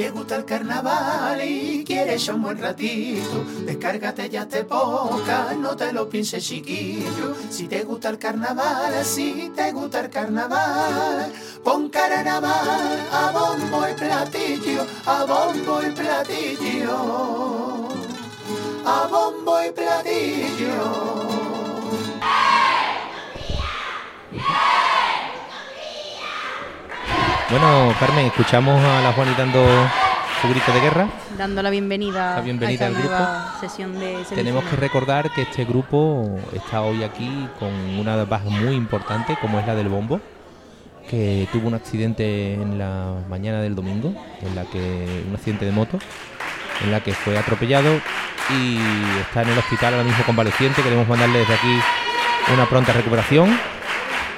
Te gusta el carnaval y quieres un buen ratito, descárgate ya te poca, no te lo pienses chiquillo. Si te gusta el carnaval, si te gusta el carnaval, pon carnaval a bombo y platillo, a bombo y platillo, a bombo y platillo. Bueno, Carmen, escuchamos a la Juani dando su grito de guerra. dando la bienvenida, La bienvenida a al esta grupo. nueva sesión de Tenemos que recordar que este grupo está hoy aquí con una baja muy importante, como es la del bombo, que tuvo un accidente en la mañana del domingo, en la que un accidente de moto, en la que fue atropellado y está en el hospital ahora mismo convaleciente. Queremos mandarle desde aquí una pronta recuperación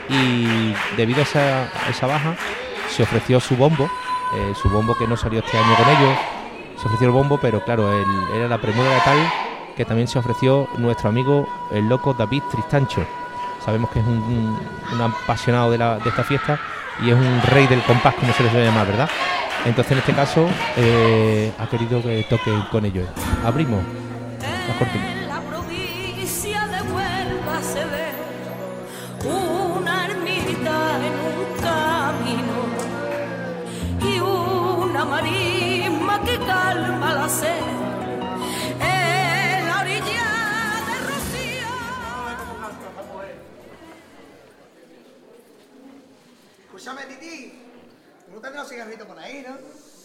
y debido a esa, a esa baja se ofreció su bombo, eh, su bombo que no salió este año con ellos, se ofreció el bombo, pero claro, el- era la premura de tal que también se ofreció nuestro amigo el loco David Tristancho. Sabemos que es un, un- apasionado de, la- de esta fiesta y es un rey del compás, como se les suele llamar, ¿verdad? Entonces en este caso eh, ha querido que toque con ellos. Abrimos la cortina. Cigarrito por ahí, ¿no?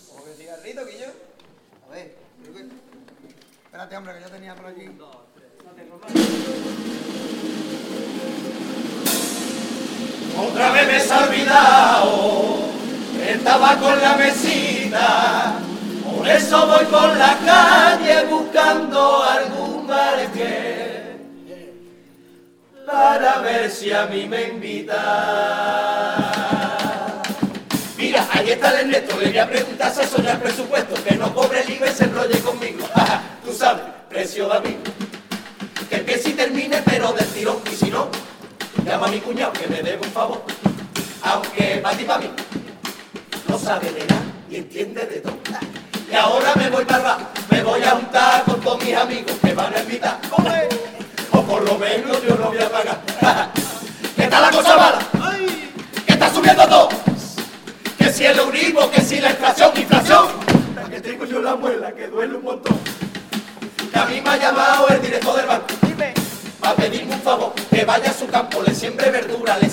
¿Cómo que cigarrito, yo? A ver, creo que... Espérate, hombre, que yo tenía por aquí. Otra vez me he olvidado, estaba con la mesita, por eso voy por la calle buscando algún que para ver si a mí me invita. Ahí está el Ernesto, le voy a preguntar si soñar el presupuesto, que no cobre el IVA y se enrolle conmigo. Tú sabes, precio de amigo. Que empiece y termine, pero del tirón, y si no, llama a mi cuñado que me debe un favor. Aunque para ti para mí no sabe de nada y entiende de todo. Y ahora me voy para me voy a juntar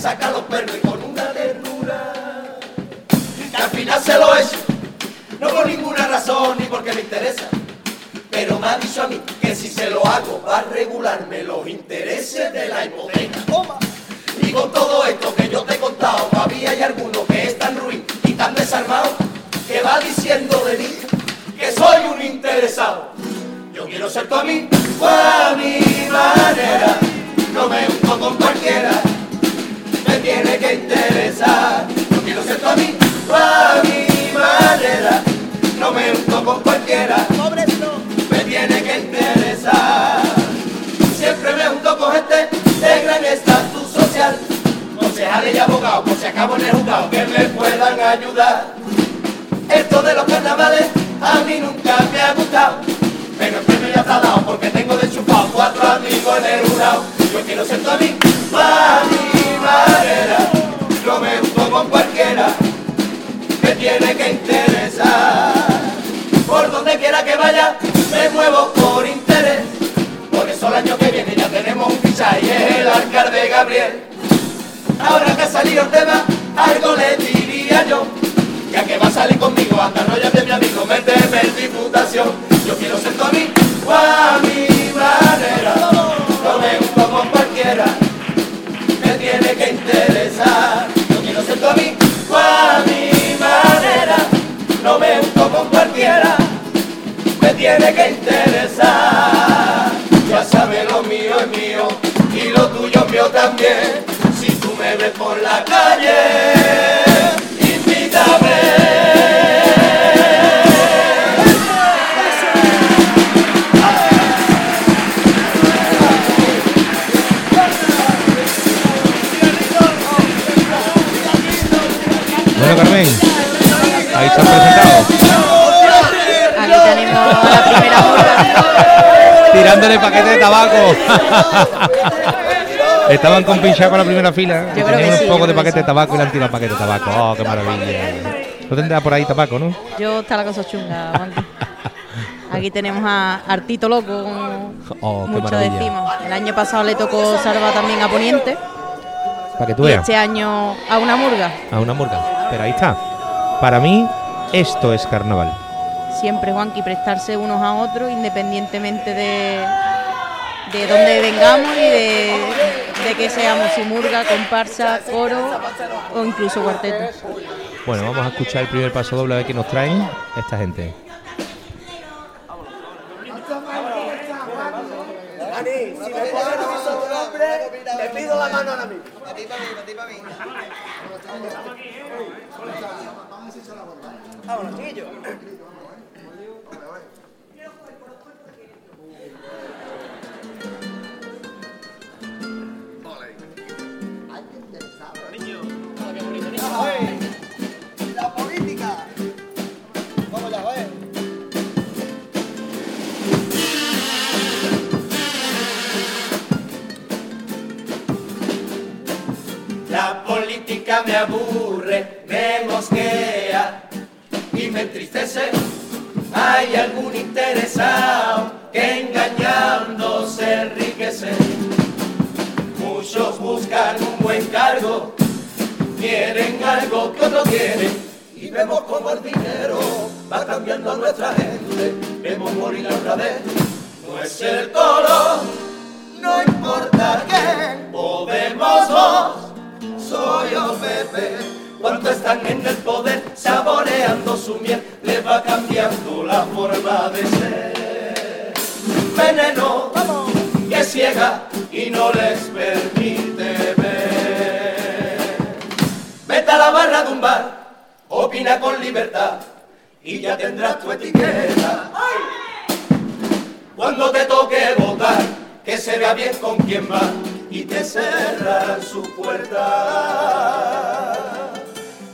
saca los perros y con una ternura. Que al final se lo hecho, no por ninguna razón ni porque me interesa. Pero me ha dicho a mí que si se lo hago va a regularme los intereses de la hipoteca. Y con todo esto que yo te he contado, todavía hay alguno que es tan ruin y tan desarmado que va diciendo de mí que soy un interesado. Yo quiero ser tu amigo a por si acabo en el juzgado, que me puedan ayudar. Esto de los carnavales a mí nunca me ha gustado. Pero el premio ya está dado porque tengo de chupado cuatro amigos en el jurado. Yo quiero ser tu amigo a mi manera. No me junto con cualquiera. Me tiene que interesar. Por donde quiera que vaya, me muevo por interés. Por eso el año que viene ya tenemos un fichaje y es el alcalde Gabriel. Ahora que ha salido el tema, algo le diría yo. Ya que va a salir conmigo, anda, enrollate mi amigo, méteme en diputación. Yo quiero ser tu amigo a mi manera. No me gusto con cualquiera. Me tiene que interesar. Yo quiero ser tú a mí, tú a mi manera, no me unto con cualquiera, me tiene que interesar. Ya sabes lo mío es mío y lo tuyo es mío también. Por la calle, invítame. Bueno, Carmen, ahí se han presentado. Aquí tenemos la primera. Tirándole paquete de tabaco. Estaban con pinchado con la primera fila. Yo y creo que tenían sí, un poco de paquete de tabaco y le han tirado paquete de tabaco. Oh, qué maravilla. No tendrá por ahí tabaco, ¿no? Yo está la cosa chunga, Juanqui. Aquí tenemos a Artito Loco, Oh, qué mucho maravilla. decimos. El año pasado le tocó Salva también a Poniente Para que tú veas. este año a una murga. A una murga. Pero ahí está. Para mí, esto es carnaval. Siempre, Juanqui, prestarse unos a otros independientemente de, de dónde vengamos y de, de que seamos murga, comparsa, coro o incluso cuarteto. Bueno, vamos a escuchar el primer paso doble a ver qué nos traen esta gente. Dani, si política me aburre, me mosquea y me entristece. Hay algún interesado que engañando se enriquece. Muchos buscan un buen cargo, quieren algo que otro quiere. Y vemos como el dinero va cambiando a nuestra gente. Vemos morir otra vez. No es el color, no importa qué. Podemos dos soy o Pepe. Cuando están en el poder, saboreando su miel, le va cambiando la forma de ser. Veneno que ciega y no les permite ver. Vete a la barra de un bar, opina con libertad y ya tendrás tu etiqueta. Cuando te toque votar, que se vea bien con quién va y te cerrarán su puerta.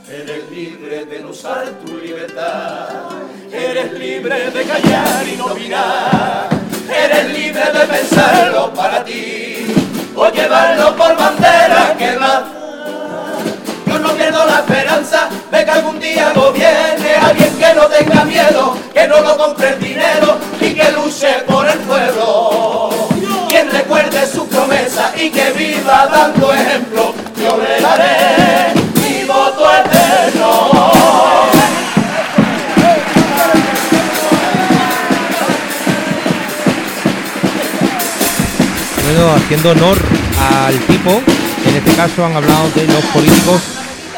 Eres libre de no usar tu libertad, eres libre de callar y no opinar, eres libre de pensarlo para ti o llevarlo por bandera que más. Yo no pierdo la esperanza de que algún día gobierne alguien que no tenga miedo, que no lo compre el dinero y que luche por el pueblo. Recuerde su promesa y que viva dando ejemplo, yo le daré mi voto eterno. Bueno, haciendo honor al tipo, en este caso han hablado de los políticos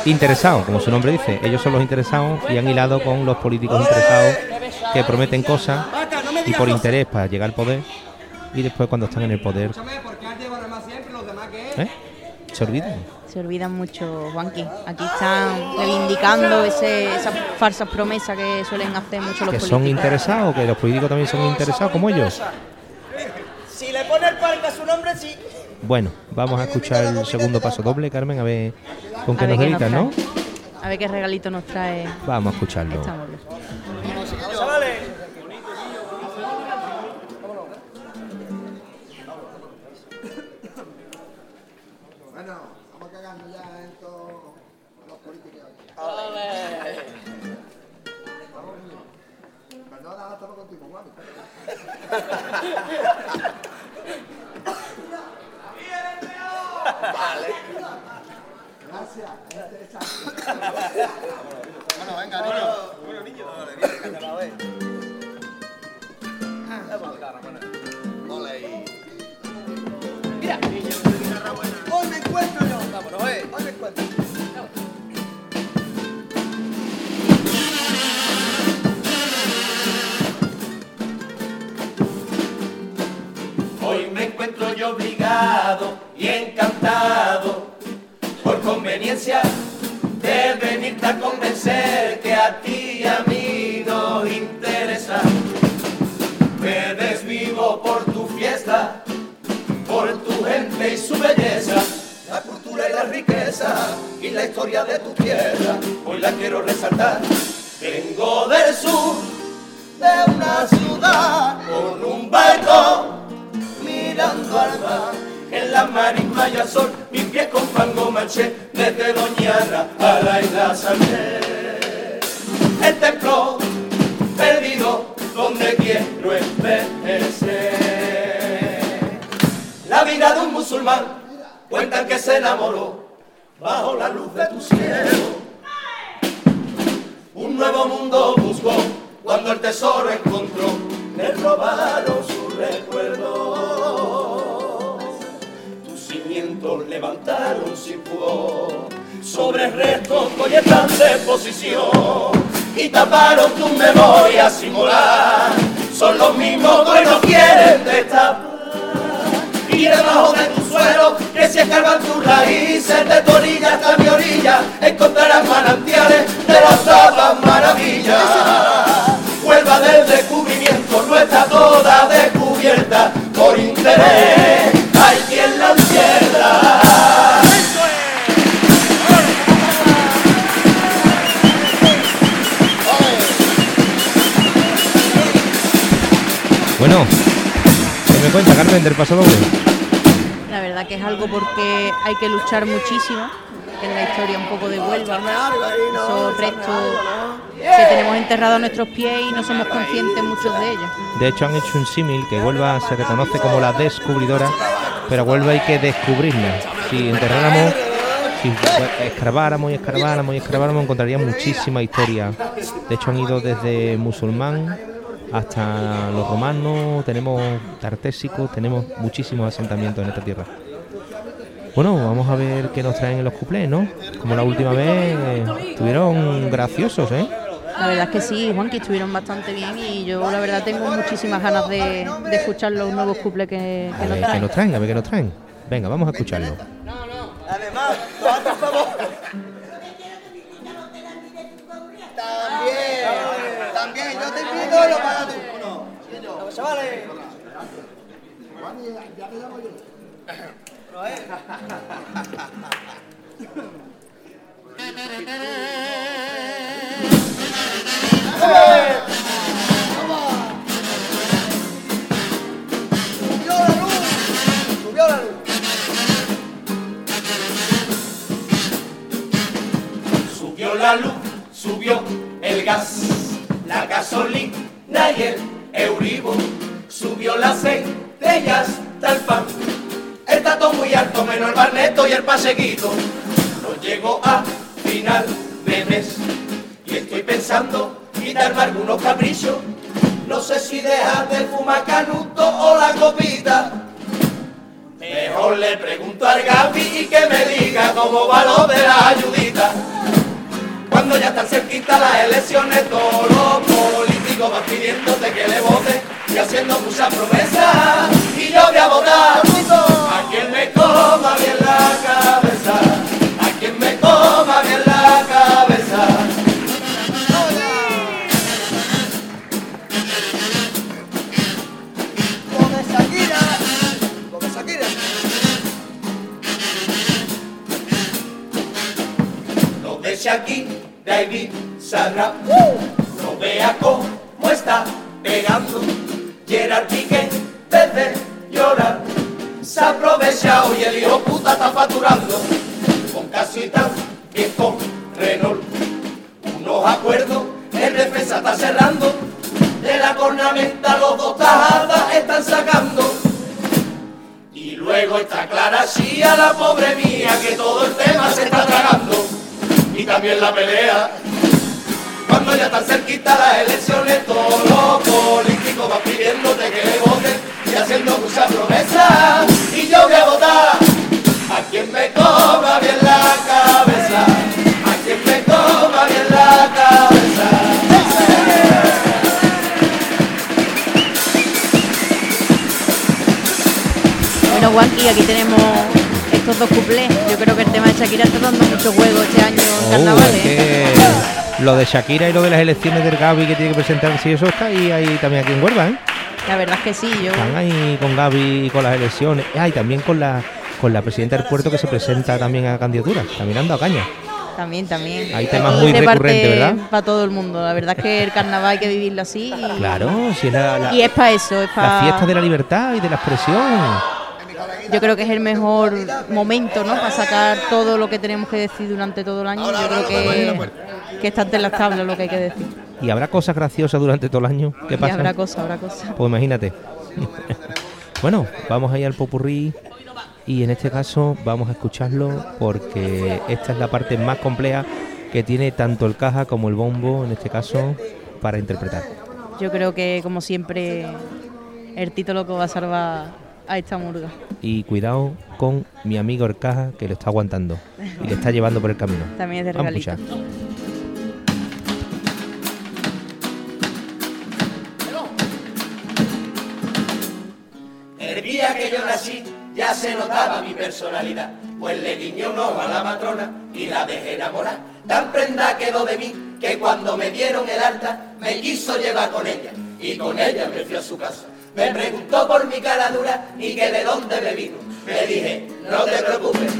interesados, como su nombre dice. Ellos son los interesados y han hilado con los políticos interesados que prometen cosas y por interés para llegar al poder y después cuando están en el poder ¿eh? se olvidan. Se olvidan mucho, Juanqui. Aquí están reivindicando ese, esas falsas promesas que suelen hacer mucho los Que políticos. son interesados, que los políticos también son interesados como ellos. Si le pone el parque a su nombre, sí. Bueno, vamos a escuchar el segundo paso doble, Carmen, a ver con qué nos gritan, ¿no? A ver qué regalito nos trae Vamos a escucharlo. esta Bueno, vamos conveniencia de venirte a convencer que a ti y a mí no interesa. Me desvivo por tu fiesta, por tu gente y su belleza, la cultura y la riqueza y la historia de tu tierra. Hoy la quiero resaltar. Vengo del sur, de una ciudad, con un barco mirando al mar, en la marisma y al sol pies con fango manché, desde Doñana a la isla Sánchez. El templo perdido, donde quiero envejecer. La vida de un musulmán, cuentan que se enamoró bajo la luz de tu cielo. Un nuevo mundo buscó cuando el tesoro encontró, sobre restos que hoy están de posición y taparon tus memorias sin morar. Son los mismos que hoy no quieren destapar y debajo de tu suelo, que si escarban tus raíces, de tu orilla hasta mi orilla, encontrarás manantiales de las sabas maravillas. Huelva del descubrimiento, no está toda descubierta por interés, hay quien la encierra. Bueno, ¿qué me cuenta Carmen del paso doble? La verdad que es algo porque hay que luchar muchísimo en la historia un poco de Huelva. Esos restos que tenemos enterrados a nuestros pies y no somos conscientes muchos de ellos. De hecho han hecho un símil que Huelva se reconoce como la descubridora, pero a Huelva hay que descubrirla. Si enterráramos, si escarbáramos y escarbáramos y escarbáramos encontraríamos muchísima historia. De hecho han ido desde musulmán hasta los romanos, tenemos tartésicos, tenemos muchísimos asentamientos en esta tierra. Bueno, vamos a ver qué nos traen en los cuplés, ¿no? Como la última vez, eh, estuvieron graciosos, ¿eh? La verdad es que sí, Juan, que estuvieron bastante bien y yo la verdad tengo muchísimas ganas de, de escuchar los nuevos cuples que, A que nos ver qué traen. nos traen, a ver qué nos traen. Venga, vamos a escucharlo. Además, no hazte el favor. Pero, eh. Subió la luz, subió la luz. Subió la luz, subió el gas, la gasolina y el euribo. Subió la aceite hasta el pan. Está todo muy alto, menos el barneto y el paseguito. No llego a final de mes y estoy pensando quitarme algunos caprichos. No sé si dejar de fumar canuto o la copita. Mejor le pregunto al Gaby y que me diga cómo va lo de la ayudita. Cuando ya están cerquita las elecciones, todos los políticos van pidiéndote que le vote y haciendo muchas promesas. Y yo voy a votar a quien me coma bien la cabeza, a quien me coma bien la cabeza. Come Shakira, come Shakira. Lo de Shakira, David, Sarra, no vea cómo está pegando. Gerard Piqué, desde llorar, se ha aprovechado y el hijo puta está facturando. Con casitas, bien con Renault, unos acuerdos, el defensa está cerrando. De la cornamenta los dos tajadas están sacando. Y luego está Clara Chía, la pobre mía, que todo el tema se está tragando. Y también la pelea. Cuando ya están cerquita las elecciones, todos los políticos van pidiéndote que le voten y haciendo muchas promesas. Y yo voy a votar a quien me coma bien la cabeza. A quien me coma bien la cabeza. Bueno, Juanqui, aquí tenemos dos cuplés. Yo creo que el tema de Shakira está dando mucho juego este año en Oh, carnavales. es ¿eh? lo de Shakira y lo de las elecciones del Gaby que tiene que presentarse y eso está ahí, ahí también aquí en Huelva, ¿eh? La verdad es que sí, yo Están ahí con Gaby y con las elecciones. Ah, y también con la con la presidenta del puerto que se presenta también a candidatura, caminando a caña. También, también. Hay temas Aquí muy recurrentes, ¿verdad? Para todo el mundo. La verdad es que el carnaval hay que vivirlo así. Y, Claro, si es la, la- y es para eso, es la para. fiesta de la libertad y de la expresión. Yo creo que es el mejor momento, ¿no? Para sacar todo lo que tenemos que decir durante todo el año. Yo creo que, que está ante las tablas lo que hay que decir. ¿Y habrá cosas graciosas durante todo el año? ¿Qué Y pasa? habrá cosas, habrá cosas. Pues imagínate. bueno, vamos ahí al popurrí y en este caso vamos a escucharlo porque esta es la parte más compleja que tiene tanto el caja como el bombo, en este caso, para interpretar. Yo creo que, como siempre, el Tito Loco va a salvar a esta murga. Y cuidado con mi amigo el caja que lo está aguantando y le está llevando por el camino. También es de regalito. El día que yo nací ya se notaba mi personalidad, pues le guiñé un ojo a la matrona y la dejé enamorar. Tan prenda quedó de mí que cuando me dieron el alta me quiso llevar con ella y con ella me fui a su casa. Me preguntó por mi cara dura y que de dónde me vino. Le dije, no te preocupes,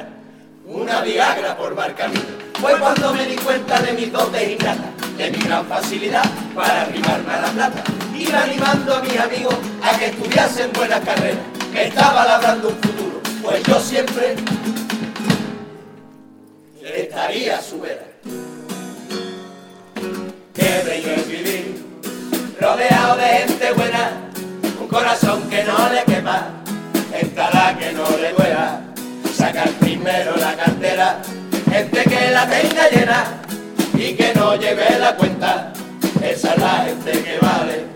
una viagra por mar camino. Fue cuando me di cuenta de mis dotes ingratas, de mi gran facilidad para arrimarme a la plata. Iba animando a mis amigos a que estudiasen buenas carreras, que estaba labrando un futuro, pues yo siempre estaría a su vera. Qué bello es vivir, rodeado de gente buena, corazón que no le quema, entrada que no le duela, sacar primero la cartera, gente que la tenga llena y que no lleve la cuenta, esa es la gente que vale,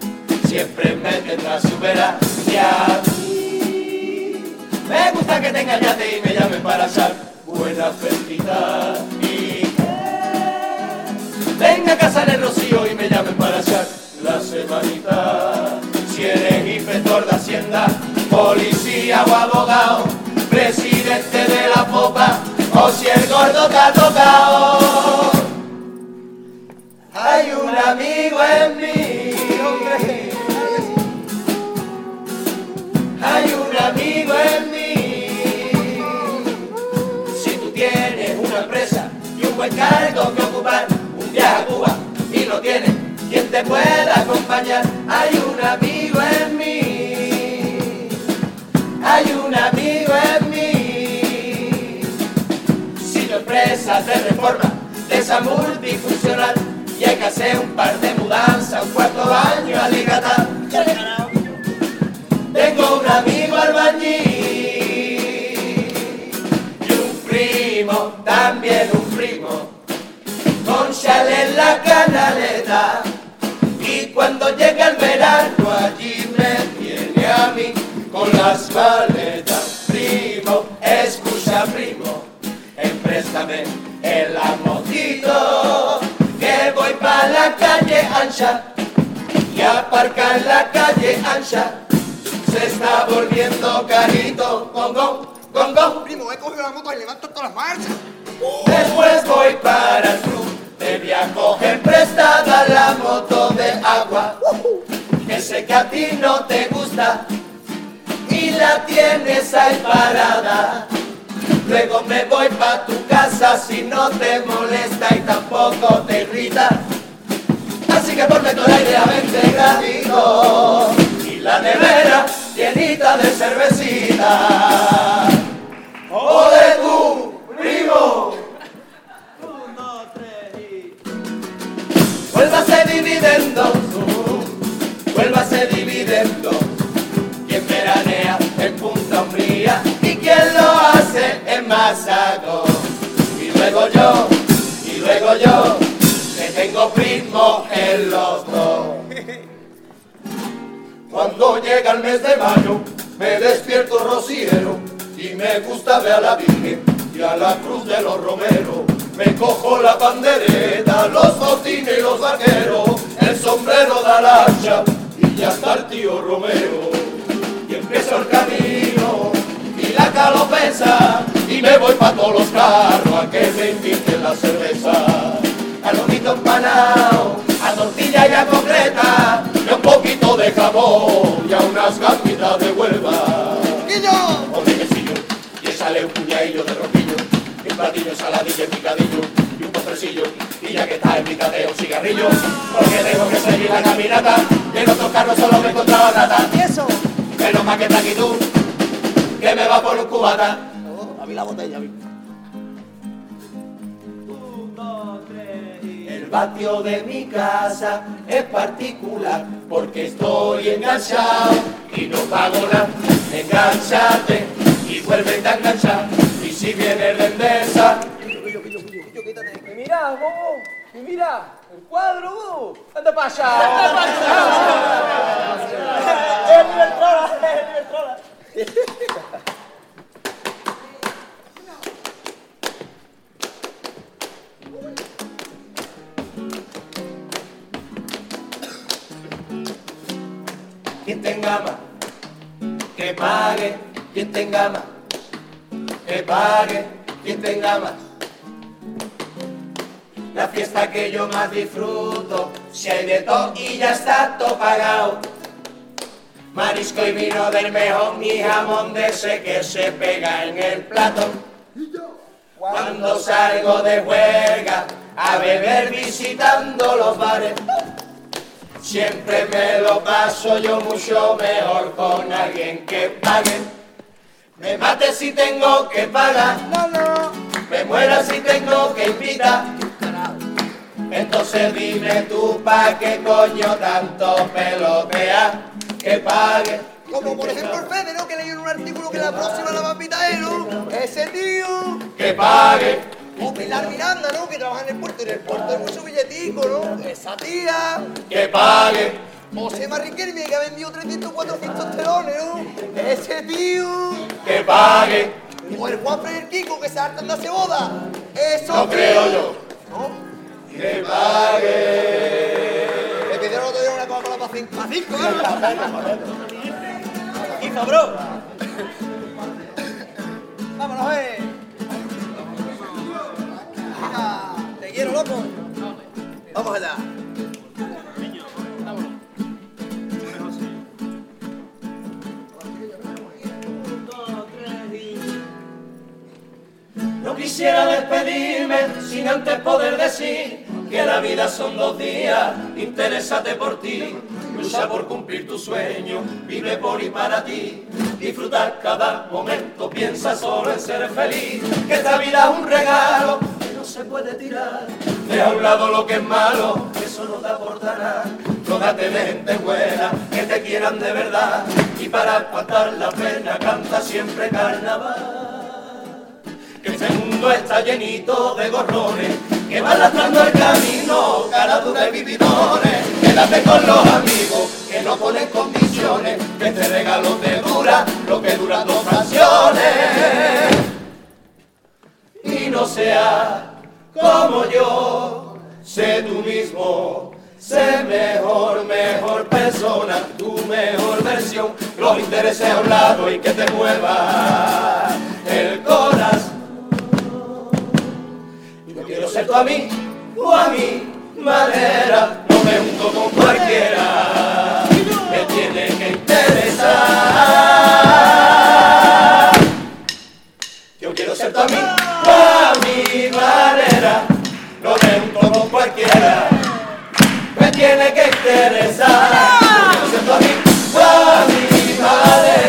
siempre me tendrá su vera. Y a mí me gusta que tenga yate y me llamen para echar buena felicidad y que venga a casa el rocío y me llamen para echar la semanita. Si eres inspector de Hacienda, policía o abogado, presidente de la popa, o si el gordo te ha tocado. Hay un amigo en mí. Hay un amigo en mí. Si tú tienes una empresa y un buen cargo que ocupar, un viaje a Cuba y no tienes te pueda acompañar, hay un amigo en mí. Hay un amigo en mí. Si tu empresa te reforma de esa multifuncional y hay hacer un par de mudanzas, un cuarto baño, alicatar. Tengo un amigo albañil y un primo, también un primo, con chale en la canaleta. Cuando llega el verano allí me tiene a mí con las maletas. Primo, escucha primo, empréstame el motito que voy para la calle ancha y aparca en la calle ancha. Se está volviendo carito, gongón, gongón. Primo, he cogido la moto y levanto todas las marchas. Después voy para el club, te voy a coger prestada la moto de agua, que sé que a ti no te gusta y la tienes ahí parada. Luego me voy pa' tu casa si no te molesta y tampoco te irrita. Así que ponme todo el aire a 20 graditos y la nevera llenita de cervecita. ¡Ole Vuélvase dividendo, vuélvase dividendo. Quien veranea en Punta Umbría y quien lo hace en Masago. Y luego yo, y luego yo, que tengo primo en los dos. Cuando llega el mes de mayo, me despierto rociero y me gusta ver a la Virgen y a la Cruz de los Romeros. Me cojo la pandereta, los botines y los vaqueros, el sombrero de la hacha y ya está el tío Romero. Y empiezo el camino y la calopesa y me voy pa' todos los carros a que me inviten la cerveza. A lomito empanado, a tortilla ya concreta y un poquito de jamón y a unas gamitas de huelva. ¡Quillo! Hombre, que sí, yo, y un platillo, saladillo y picadillo, y ya que estás en picadeo, un cigarrillo, porque tengo que seguir la caminata, y en otros carros solo me encontraba rata. ¿Y eso? Menos mal que está aquí tú, que me va por un cubata. A mí la botella, a mí. El patio de mi casa es particular porque estoy enganchado y no pago nada. Engánchate y vuélvete a enganchar. Y si viene la endesa, Mira, bobo, y mira, el cuadro, bobo. Anda para allá. Anda para allá. El Iberdrola, el Iberdrola. quien tenga más, que pague, quien tenga más, que pague, quien tenga más. La fiesta que yo más disfruto, si hay de todo y ya está todo pagado. Marisco y vino del mejor, mi jamón de ese que se pega en el plato. Cuando salgo de juerga a beber visitando los bares, siempre me lo paso yo mucho mejor con alguien que pague. Me mate si tengo que pagar, me muera si tengo que invitar. Entonces dime tú pa' qué coño tanto pelotea que pague. Como por ejemplo el Fede, ¿no? Que leí en un artículo que la próxima la va a pitar él, ¿no? Ese tío. Que pague, O Pilar Miranda, ¿no? Que trabaja en el puerto. Y en el puerto hay mucho billetico, ¿no? Esa tía. que pague, José Riquelme, que ha vendido 300, 400 telones, ¿no? Ese tío. que pague. O el Juan Kiko, que se hartan de boda. Eso. No creo yo. ¿No? Que pague. Me pidieron otro día una Coca-Cola para cinco. ¿Para cinco, eh? Hizo, bro. Vámonos, eh. Venga, te quiero, loco. Vamos allá. No quisiera despedirme sin antes poder decir que la vida son dos días, interésate por ti, lucha por cumplir tu sueño, vive por y para ti, disfrutar cada momento, piensa solo en ser feliz, que esta vida es un regalo que no se puede tirar, deja a un lado lo que es malo, eso no te aportará, rodate de gente buena, que te quieran de verdad, y para espantar la pena canta siempre carnaval. Que este mundo está llenito de gorrones que van lastrando el camino, cara dura y vividones. Quédate con los amigos que no ponen condiciones, que este regalo te dura lo que duran dos canciones. Y no seas como yo, sé tú mismo. Sé mejor, mejor persona, tu mejor versión, los intereses a un lado y que te mueva el corazón. Ser tú a mí, o a mi manera, no me junto con cualquiera, me tiene que interesar. Yo quiero ser tú a mí, o a mi manera, no me junto con cualquiera, me tiene que interesar. Yo quiero ser tú a mí, o a mi manera,